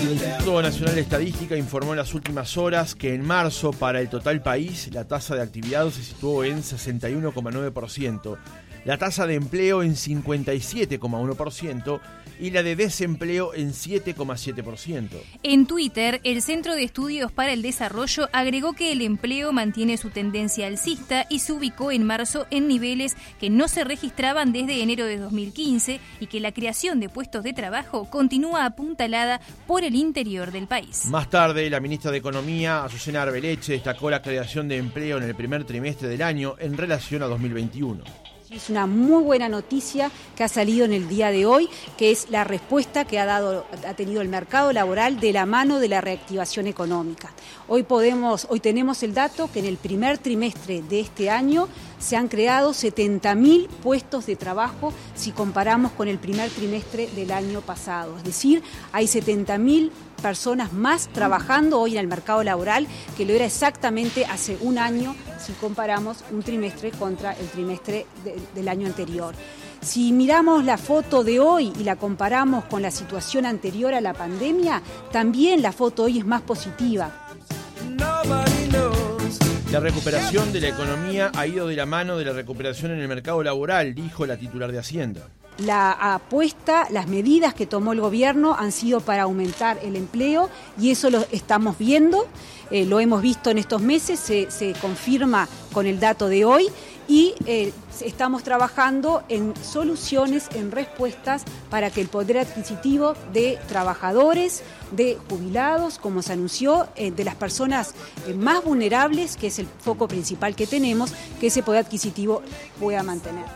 El Instituto Nacional de Estadística informó en las últimas horas que en marzo para el total país la tasa de actividad se situó en 61,9%, la tasa de empleo en 57,1% y la de desempleo en 7,7%. En Twitter, el Centro de Estudios para el Desarrollo agregó que el empleo mantiene su tendencia alcista y se ubicó en marzo en niveles que no se registraban desde enero de 2015 y que la creación de puestos de trabajo continúa apuntalada por el interior del país. Más tarde, la ministra de Economía, Azucena Arbeleche, destacó la creación de empleo en el primer trimestre del año en relación a 2021. Es una muy buena noticia que ha salido en el día de hoy, que es la respuesta que ha, dado, ha tenido el mercado laboral de la mano de la reactivación económica. Hoy, podemos, hoy tenemos el dato que en el primer trimestre de este año se han creado 70.000 puestos de trabajo si comparamos con el primer trimestre del año pasado. Es decir, hay 70.000 personas más trabajando hoy en el mercado laboral que lo era exactamente hace un año si comparamos un trimestre contra el trimestre del año anterior. Si miramos la foto de hoy y la comparamos con la situación anterior a la pandemia, también la foto hoy es más positiva. La recuperación de la economía ha ido de la mano de la recuperación en el mercado laboral, dijo la titular de Hacienda. La apuesta, las medidas que tomó el gobierno han sido para aumentar el empleo y eso lo estamos viendo, eh, lo hemos visto en estos meses, se, se confirma con el dato de hoy y eh, estamos trabajando en soluciones, en respuestas para que el poder adquisitivo de trabajadores, de jubilados, como se anunció, eh, de las personas eh, más vulnerables, que es el foco principal que tenemos, que ese poder adquisitivo pueda mantener.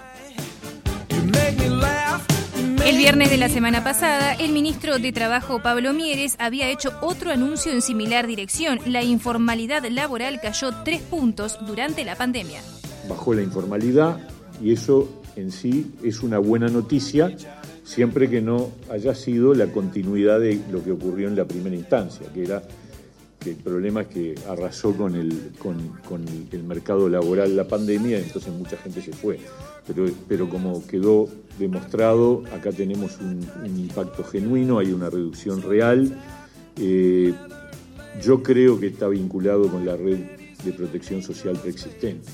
El viernes de la semana pasada, el ministro de Trabajo Pablo Mieres había hecho otro anuncio en similar dirección. La informalidad laboral cayó tres puntos durante la pandemia bajó la informalidad y eso en sí es una buena noticia siempre que no haya sido la continuidad de lo que ocurrió en la primera instancia, que era el problema es que arrasó con el, con, el mercado laboral la pandemia, entonces mucha gente se fue. Pero, pero como quedó demostrado, acá tenemos un, impacto genuino, hay una reducción real. Eh, yo creo que está vinculado con la red de protección social preexistente.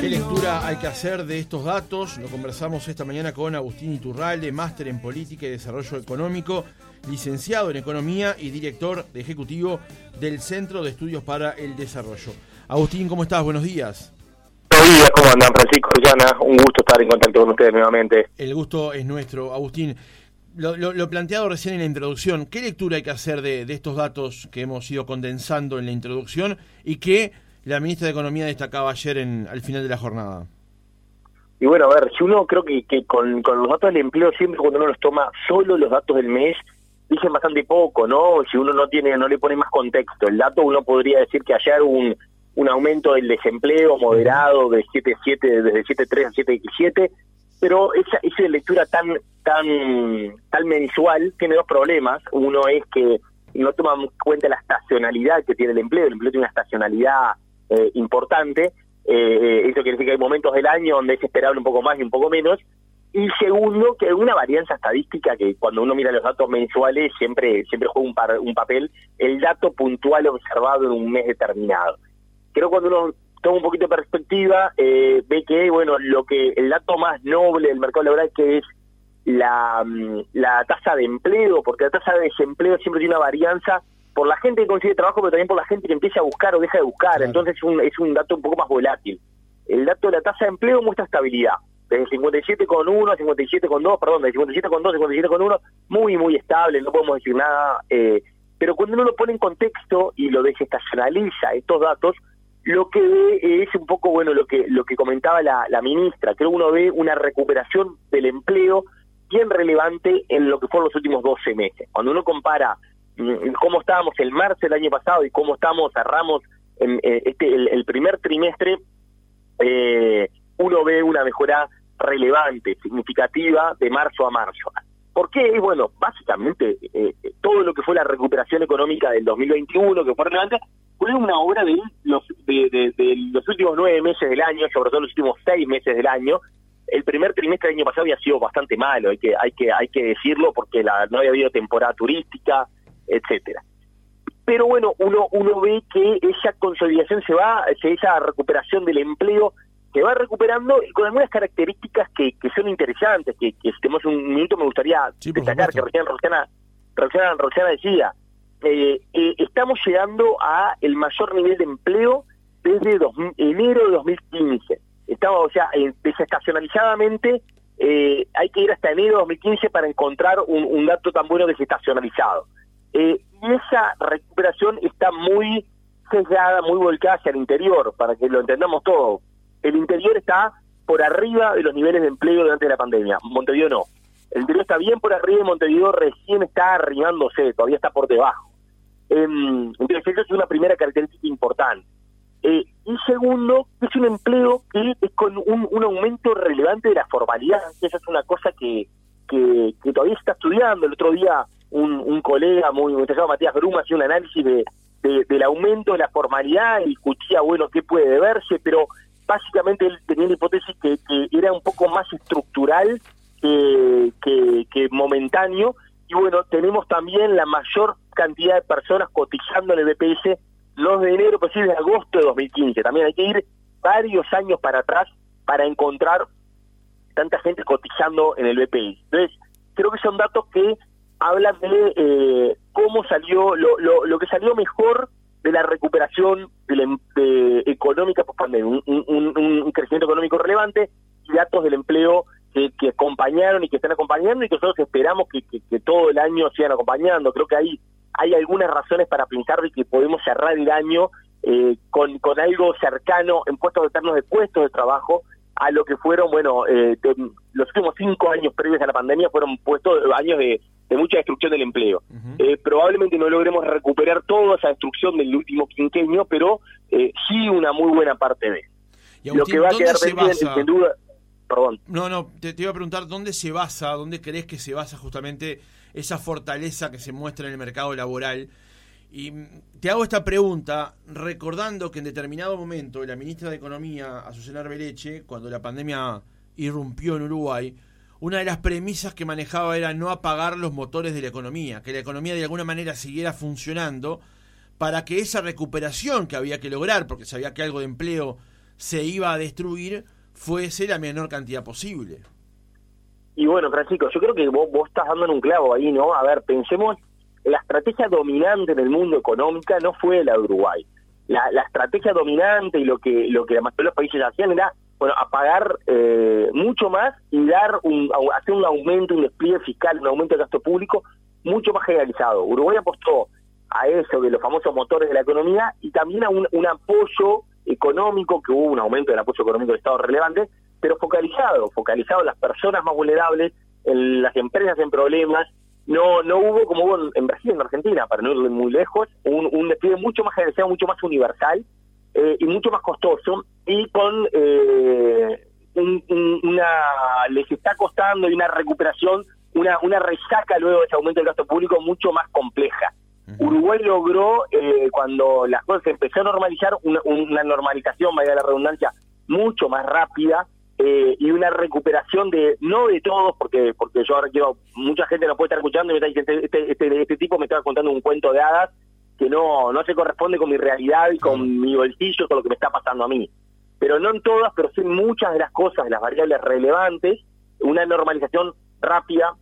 ¿Qué lectura hay que hacer de estos datos? Lo conversamos esta mañana con Agustín Iturralde, máster en Política y Desarrollo Económico, licenciado en Economía y director de ejecutivo del Centro de Estudios para el Desarrollo. Agustín, ¿cómo estás? Buenos días. Buenos días, ¿cómo andan? Francisco, Llana, un gusto estar en contacto con ustedes nuevamente. El gusto es nuestro. Agustín, lo, planteado recién en la introducción, ¿qué lectura hay que hacer de, de estos datos que hemos ido condensando en la introducción y que la ministra de Economía destacaba ayer en, al final de la jornada? Y bueno, a ver, si uno creo que, que con, los datos del empleo siempre cuando uno los toma solo los datos del mes, dicen bastante poco, ¿no? Si uno no tiene, no le pone más contexto. El dato uno podría decir que ayer hubo un, un aumento del desempleo moderado de 7.7, desde 7.3 a 7.7, pero esa, esa lectura tan, tan, tan mensual tiene dos problemas. Uno es que no toma en cuenta la estacionalidad que tiene el empleo, el empleo tiene una estacionalidad eh, importante. Eh, eso quiere decir que hay momentos del año donde es esperable un poco más y un poco menos. Y segundo, que una varianza estadística que cuando uno mira los datos mensuales siempre siempre juega un, un papel, el dato puntual observado en un mes determinado. Creo cuando uno toma un poquito de perspectiva, eh, ve que bueno lo que el dato más noble del mercado laboral que es la, mm, la tasa de empleo, porque la tasa de desempleo siempre tiene una varianza por la gente que consigue trabajo, pero también por la gente que empieza a buscar o deja de buscar. Entonces es un, es un dato un poco más volátil. El dato de la tasa de empleo muestra estabilidad. Desde 57,1 a 57,2, perdón, de 57,2 a 57,1, muy, muy estable, no podemos decir nada. Eh, pero cuando uno lo pone en contexto y lo desestacionaliza estos datos, lo que ve es un poco, bueno, lo que, lo que comentaba la, la ministra. Creo que uno ve una recuperación del empleo bien relevante en lo que fueron los últimos 12 meses. Cuando uno compara cómo estábamos el marzo del año pasado y cómo estamos, cerramos en, eh, este, el, primer trimestre, eh, uno ve una mejora relevante, significativa de marzo a marzo. ¿Por qué? Bueno, básicamente eh, todo lo que fue la recuperación económica del 2021, que fue relevante, fue una obra de los, últimos nueve meses del año, sobre todo los últimos seis meses del año, el primer trimestre del año pasado había sido bastante malo, hay que, hay que, hay que decirlo, porque la, no había habido temporada turística, etcétera. Pero bueno, uno, uno ve que esa consolidación se va, esa recuperación del empleo se va recuperando y con algunas características que, que son interesantes, que, que si tenemos un minuto me gustaría destacar, que recién Rosana, Rosana, Rosana decía, eh, eh, estamos llegando a el mayor nivel de empleo desde enero de 2015 estamos, o sea, eh, desestacionalizadamente hay que ir hasta enero de 2015 para encontrar un, dato tan bueno desestacionalizado. Eh, y esa recuperación está muy sesgada, muy volcada hacia el interior, para que lo entendamos todo. El interior está por arriba de los niveles de empleo durante la pandemia, Montevideo no. El interior está bien por arriba y Montevideo recién está arrimándose, todavía está por debajo. Eh, entonces, eso es una primera característica importante. Eh, y segundo, es un empleo que es con un, aumento relevante de la formalidad, esa es una cosa que, que, todavía está estudiando. El otro día un, colega muy, muy Matías Bruma, hacía un análisis de, del aumento de la formalidad y discutía, bueno, qué puede deberse, pero básicamente él tenía la hipótesis que, era un poco más estructural que, que momentáneo. Y bueno, tenemos también la mayor cantidad de personas cotizando en el BPS los de enero, pues sí, de agosto de 2015. También hay que ir varios años para atrás para encontrar tanta gente cotizando en el BPI. Entonces, creo que son datos que hablan de eh, cómo salió, lo, lo, lo, que salió mejor de la recuperación de, em, económica post un, un, crecimiento económico relevante y datos del empleo que, que, acompañaron y que están acompañando y que nosotros esperamos que, que, todo el año sigan acompañando. Creo que ahí hay algunas razones para pensar de que podemos cerrar el año eh, con, con algo cercano en puestos eternos de puestos de trabajo a lo que fueron, bueno, eh, los últimos cinco años previos a la pandemia fueron puestos años de, mucha destrucción del empleo. Eh, probablemente no logremos recuperar toda esa destrucción del último quinquenio, pero sí una muy buena parte de lo que va a quedar pendiente, sin duda... Perdón. No, no, te, te iba a preguntar, ¿dónde se basa, dónde crees que se basa justamente esa fortaleza que se muestra en el mercado laboral. Y te hago esta pregunta recordando que en determinado momento la ministra de Economía, Azucena Arbeleche, cuando la pandemia irrumpió en Uruguay, una de las premisas que manejaba era no apagar los motores de la economía, que la economía de alguna manera siguiera funcionando para que esa recuperación que había que lograr, porque sabía que algo de empleo se iba a destruir, fuese la menor cantidad posible. Y bueno, Francisco, yo creo que vos, vos estás dando en un clavo ahí, ¿no? A ver, pensemos, la estrategia dominante en el mundo económica no fue la de Uruguay. La, la estrategia dominante y lo que lo que la mayoría de los países hacían era, bueno, apagar eh, mucho más y dar un, hacer un aumento, un despliegue fiscal, un aumento de gasto público mucho más generalizado. Uruguay apostó a eso de los famosos motores de la economía y también a un, un apoyo económico, que hubo un aumento del apoyo económico del Estado relevante, pero focalizado, focalizado en las personas más vulnerables, en las empresas en problemas. No no hubo como hubo en, Brasil, en Argentina, para no ir muy lejos, un, un despliegue mucho más generalizado, mucho más universal eh, y mucho más costoso y con eh, una les está costando y una recuperación, una, una resaca luego de ese aumento del gasto público mucho más compleja. Uruguay logró, eh, cuando las cosas se empezó a normalizar, una, una normalización, vaya la redundancia, mucho más rápida eh, y una recuperación de, no de todos, porque porque yo ahora quiero, mucha gente no puede estar escuchando y me está diciendo, este, este, este tipo me estaba contando un cuento de hadas que no, no se corresponde con mi realidad y con mi bolsillo, con lo que me está pasando a mí. Pero no en todas, pero sí en muchas de las cosas, las variables relevantes, una normalización rápida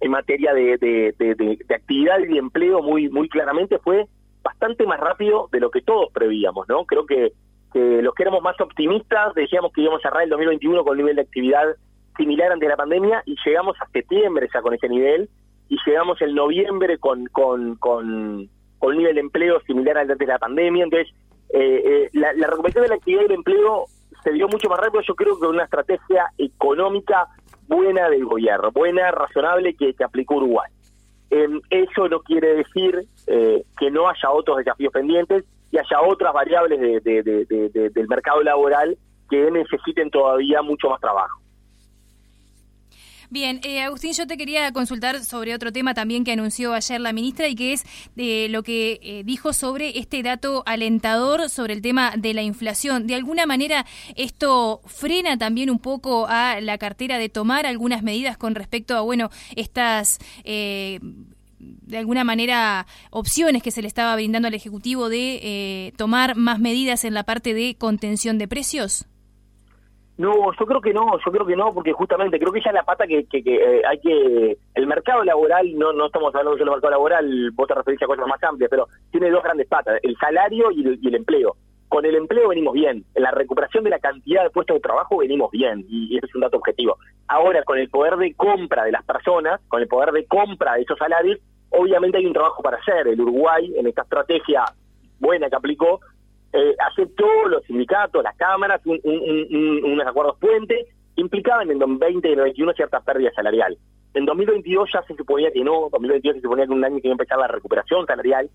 en materia de, de, de, de, actividad y de empleo muy, muy claramente fue bastante más rápido de lo que todos prevíamos, ¿no? Creo que que los que éramos más optimistas decíamos que íbamos a cerrar el 2021 con un nivel de actividad similar ante la pandemia y llegamos a septiembre ya con ese nivel y llegamos en noviembre con, con, con, con un nivel de empleo similar al de la pandemia. Entonces, eh, eh, la, la recuperación de la actividad y el empleo se dio mucho más rápido, yo creo que una estrategia económica buena del gobierno, buena, razonable que, que aplicó Uruguay. Eh, eso no quiere decir eh, que no haya otros desafíos pendientes, y haya otras variables de, del mercado laboral que necesiten todavía mucho más trabajo. Bien, eh, Agustín, yo te quería consultar sobre otro tema también que anunció ayer la ministra y que es de lo que eh, dijo sobre este dato alentador sobre el tema de la inflación. De alguna manera, esto frena también un poco a la cartera de tomar algunas medidas con respecto a, bueno, estas... Eh, de alguna manera opciones que se le estaba brindando al Ejecutivo de tomar más medidas en la parte de contención de precios? No, yo creo que no, yo creo que no, porque justamente creo que esa es la pata que, que, eh, hay que... El mercado laboral, no no estamos hablando solo del mercado laboral, vos te referís a cosas más amplias, pero tiene dos grandes patas, el salario y el, empleo. Con el empleo venimos bien, en la recuperación de la cantidad de puestos de trabajo venimos bien, y ese es un dato objetivo. Ahora, con el poder de compra de las personas, con el poder de compra de esos salarios, obviamente hay un trabajo para hacer. El Uruguay, en esta estrategia buena que aplicó, eh, aceptó los sindicatos, las cámaras, un, unos acuerdos puentes, implicaban en 2020 y 2021 cierta pérdida salarial. En 2022 ya se suponía que no, 2022 se suponía que un año que iba a empezar la recuperación salarial,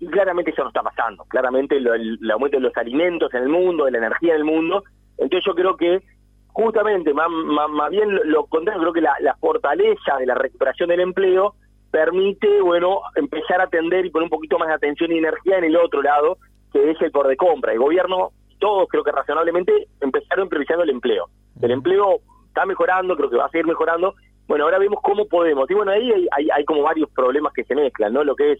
y claramente eso no está pasando. Claramente el, aumento de los alimentos en el mundo, de la energía en el mundo, entonces yo creo que justamente, más, más, bien lo, contrario, creo que la, la fortaleza de la recuperación del empleo permite, bueno, empezar a atender y poner un poquito más de atención y energía en el otro lado, que es el por de compra. El gobierno, todos creo que razonablemente empezaron priorizando el empleo. El empleo está mejorando, creo que va a seguir mejorando. Bueno, ahora vemos cómo podemos. Y bueno, ahí hay, hay, como varios problemas que se mezclan, ¿no? Lo que es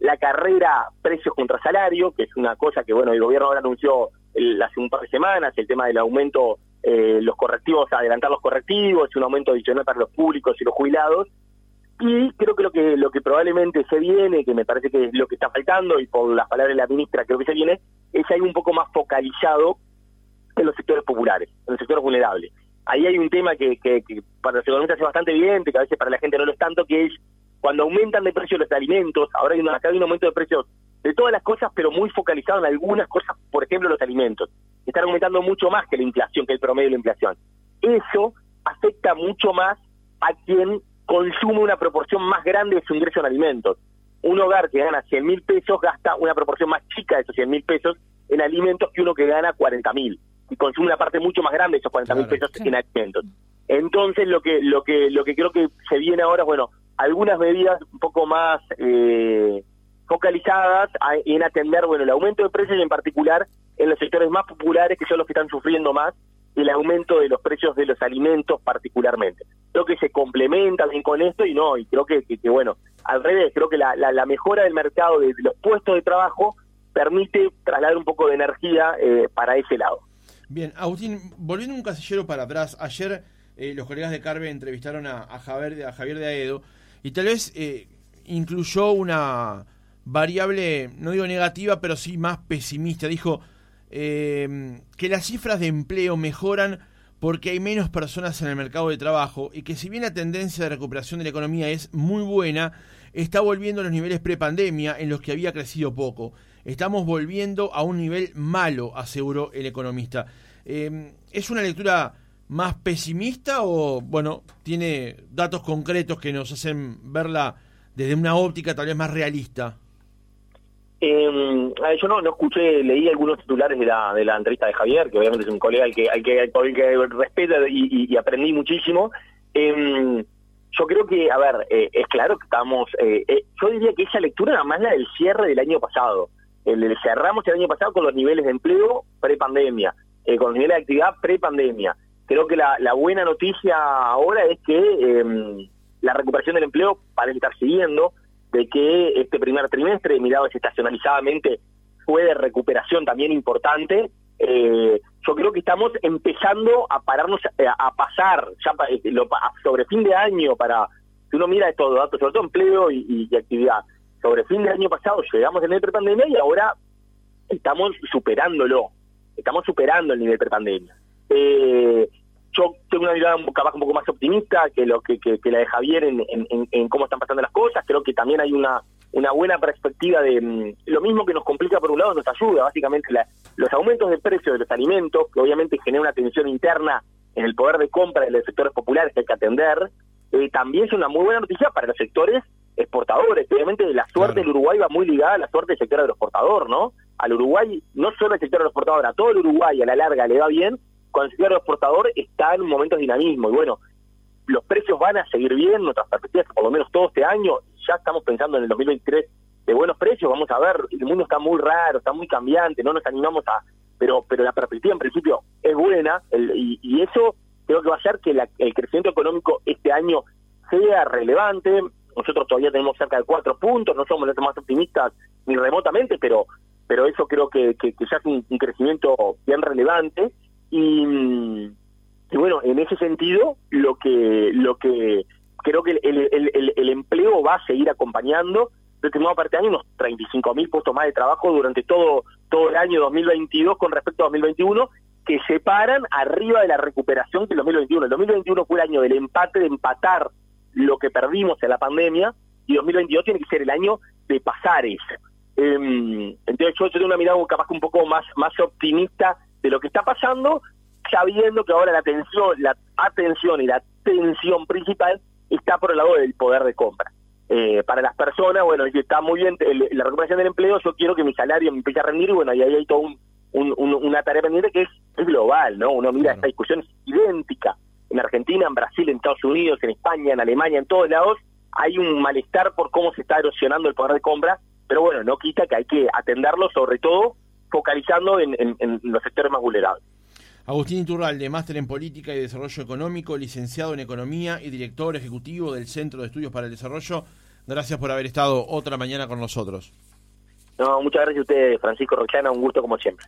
la carrera precios contra salario, que es una cosa que, bueno, el gobierno ahora anunció hace un par de semanas, el tema del aumento, eh, los correctivos, adelantar los correctivos, un aumento adicional para los públicos y los jubilados, y creo que lo que que probablemente se viene, que me parece que es lo que está faltando, y por las palabras de la ministra creo que se viene, es algo un poco más focalizado en los sectores populares, en los sectores vulnerables. Ahí hay un tema que, que, para los economistas es bastante evidente, que a veces para la gente no lo es tanto, que es cuando aumentan de precio los alimentos, ahora hay un, acá hay un aumento de precios de todas las cosas, pero muy focalizado en algunas cosas, por ejemplo los alimentos. Están aumentando mucho más que la inflación, que el promedio de la inflación. Eso afecta mucho más a quien consume una proporción más grande de su ingreso en alimentos. Un hogar que gana 100 mil pesos gasta una proporción más chica de esos 100 mil pesos en alimentos que uno que gana 40 mil y consume una parte mucho más grande de esos 40 mil pesos en alimentos. Entonces lo que lo que lo que creo que se viene ahora es bueno algunas medidas un poco más eh, focalizadas en atender bueno el aumento de precios y en particular en los sectores más populares que son los que están sufriendo más el aumento de los precios de los alimentos particularmente. Creo que se complementa bien con esto y no, y creo que, bueno, al revés, creo que la, la, mejora del mercado de, los puestos de trabajo permite trasladar un poco de energía eh, para ese lado. Bien, Agustín, volviendo un casillero para atrás, ayer eh, los colegas de Carve entrevistaron a, Javier, a Javier de Aedo y tal vez eh, incluyó una variable, no digo negativa, pero sí más pesimista. Dijo, eh, que las cifras de empleo mejoran porque hay menos personas en el mercado de trabajo y que si bien la tendencia de recuperación de la economía es muy buena, está volviendo a los niveles prepandemia en los que había crecido poco. Estamos volviendo a un nivel malo, aseguró el economista. Eh, ¿Es una lectura más pesimista o, bueno, tiene datos concretos que nos hacen verla desde una óptica tal vez más realista? Eh, yo no, no escuché, leí algunos titulares de la, de la entrevista de Javier, que obviamente es un colega al que, al que, al que respeto y, aprendí muchísimo. Eh, yo creo que, a ver, eh, es claro que estamos, eh, eh, yo diría que esa lectura era más la del cierre del año pasado. El, cerramos el año pasado con los niveles de empleo pre-pandemia, con los niveles de actividad pre-pandemia. Creo que la, la buena noticia ahora es que em, la recuperación del empleo parece estar siguiendo de que este primer trimestre, mirado estacionalizadamente, fue de recuperación también importante. Eh, yo creo que estamos empezando a pararnos, eh, a, pasar eh, sobre fin de año para, si uno mira estos datos, sobre todo empleo y, actividad, sobre fin de año pasado llegamos al nivel prepandemia y ahora estamos superándolo, estamos superando el nivel prepandemia. Eh, yo tengo una mirada capaz un poco más optimista que lo que, que, la de Javier en, en, cómo están pasando las cosas. Creo que también hay una, una buena perspectiva de mm, lo mismo que nos complica por un lado, nos ayuda básicamente los aumentos de precio de los alimentos, que obviamente genera una tensión interna en el poder de compra de los sectores populares que hay que atender. Eh, también es una muy buena noticia para los sectores exportadores. Obviamente la suerte del Uruguay va muy ligada a la suerte del sector agroexportador, ¿no? Al Uruguay, no solo al sector agroexportador, a todo el Uruguay a la larga le va bien, cuando el exportador está en un momento de dinamismo. Y bueno, los precios van a seguir bien, nuestras perspectivas, por lo menos todo este año, ya estamos pensando en el 2023 de buenos precios, vamos a ver, el mundo está muy raro, está muy cambiante, no nos animamos a, pero pero la perspectiva en principio es buena y, eso creo que va a hacer que el crecimiento económico este año sea relevante. Nosotros todavía tenemos cerca de cuatro puntos, no somos los más optimistas ni remotamente, pero pero eso creo que, que, ya es un, crecimiento bien relevante y, bueno en ese sentido lo que lo que creo que el, empleo va a seguir acompañando determinado parte de año unos 35 mil puestos más de trabajo durante todo todo el año 2022 con respecto a 2021 que se paran arriba de la recuperación del 2021. El 2021 fue el año del empate, de empatar lo que perdimos en la pandemia, y 2022 tiene que ser el año de pasar eso. Eh, entonces yo tengo una mirada capaz un poco más, más optimista de lo que está pasando, sabiendo que ahora la atención, la atención y la tensión principal está por el lado del poder de compra. Eh, para las personas, bueno, está muy bien la recuperación del empleo, yo quiero que mi salario me empiece a rendir y bueno, ahí hay todo un, una tarea pendiente que es, global, ¿no? Uno mira esta discusión es idéntica en Argentina, en Brasil, en Estados Unidos, en España, en Alemania, en todos lados, hay un malestar por cómo se está erosionando el poder de compra, pero bueno, no quita que hay que atenderlo, sobre todo focalizando en, en los sectores más vulnerables. Agustín Iturralde, máster en Política y Desarrollo Económico, licenciado en Economía y director ejecutivo del Centro de Estudios para el Desarrollo. Gracias por haber estado otra mañana con nosotros. No, muchas gracias a usted, Francisco Rochana, un gusto como siempre.